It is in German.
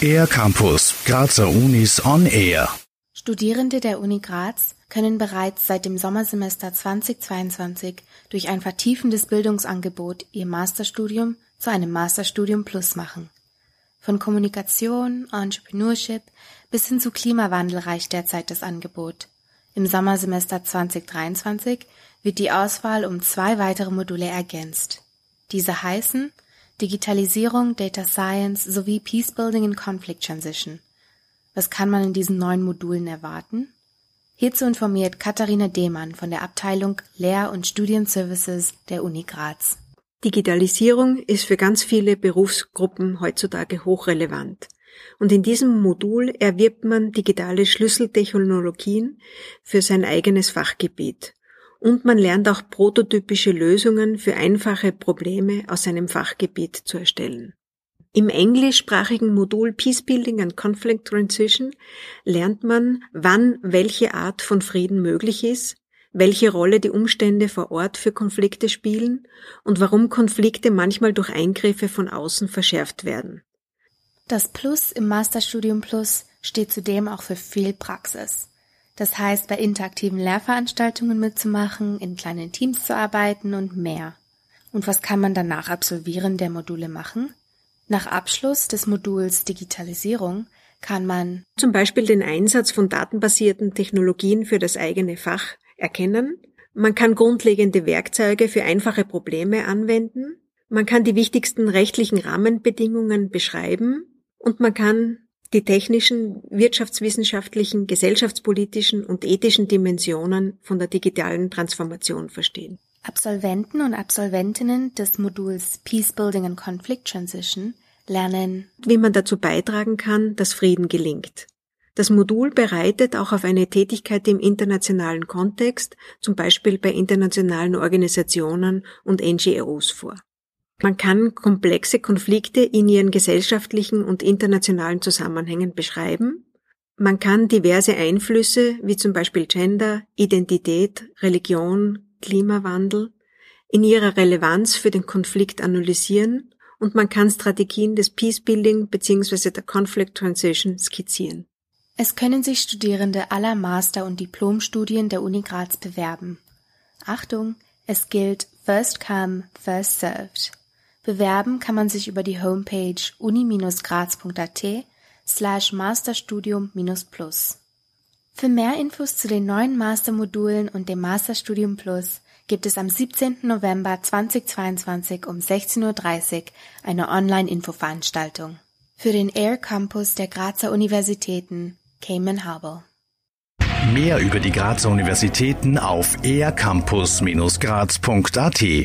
Air Campus, Grazer Unis on Air. Studierende der Uni Graz können bereits seit dem Sommersemester 2022 durch ein vertiefendes Bildungsangebot ihr Masterstudium zu einem Masterstudium Plus machen. Von Kommunikation, Entrepreneurship bis hin zu Klimawandel reicht derzeit das Angebot. Im Sommersemester 2023 wird die Auswahl um zwei weitere Module ergänzt. Diese heißen Digitalisierung, Data Science sowie Peacebuilding in Conflict Transition. Was kann man in diesen neuen Modulen erwarten? Hierzu informiert Katharina Dehmann von der Abteilung Lehr- und Studienservices der Uni Graz. Digitalisierung ist für ganz viele Berufsgruppen heutzutage hochrelevant. Und in diesem Modul erwirbt man digitale Schlüsseltechnologien für sein eigenes Fachgebiet. Und man lernt auch prototypische Lösungen für einfache Probleme aus seinem Fachgebiet zu erstellen. Im englischsprachigen Modul Peacebuilding and Conflict Transition lernt man, wann welche Art von Frieden möglich ist, welche Rolle die Umstände vor Ort für Konflikte spielen und warum Konflikte manchmal durch Eingriffe von außen verschärft werden. Das Plus im Masterstudium Plus steht zudem auch für viel Praxis. Das heißt, bei interaktiven Lehrveranstaltungen mitzumachen, in kleinen Teams zu arbeiten und mehr. Und was kann man danach absolvieren der Module machen? Nach Abschluss des Moduls Digitalisierung kann man zum Beispiel den Einsatz von datenbasierten Technologien für das eigene Fach erkennen. Man kann grundlegende Werkzeuge für einfache Probleme anwenden. Man kann die wichtigsten rechtlichen Rahmenbedingungen beschreiben und man kann die technischen, wirtschaftswissenschaftlichen, gesellschaftspolitischen und ethischen Dimensionen von der digitalen Transformation verstehen. Absolventen und Absolventinnen des Moduls Peace Building and Conflict Transition lernen, wie man dazu beitragen kann, dass Frieden gelingt. Das Modul bereitet auch auf eine Tätigkeit im internationalen Kontext, zum Beispiel bei internationalen Organisationen und NGOs vor. Man kann komplexe Konflikte in ihren gesellschaftlichen und internationalen Zusammenhängen beschreiben. Man kann diverse Einflüsse wie zum Beispiel Gender, Identität, Religion, Klimawandel in ihrer Relevanz für den Konflikt analysieren und man kann Strategien des Peacebuilding bzw. der Conflict Transition skizzieren. Es können sich Studierende aller Master- und Diplomstudien der Uni Graz bewerben. Achtung, es gilt First Come, First Served. Bewerben kann man sich über die Homepage uni-graz.at slash masterstudium-plus. Für mehr Infos zu den neuen Mastermodulen und dem Masterstudium Plus gibt es am 17. November 2022 um 16.30 Uhr eine Online-Infoveranstaltung. Für den Air Campus der Grazer Universitäten Cayman Harbor. Mehr über die Grazer Universitäten auf aircampus-graz.at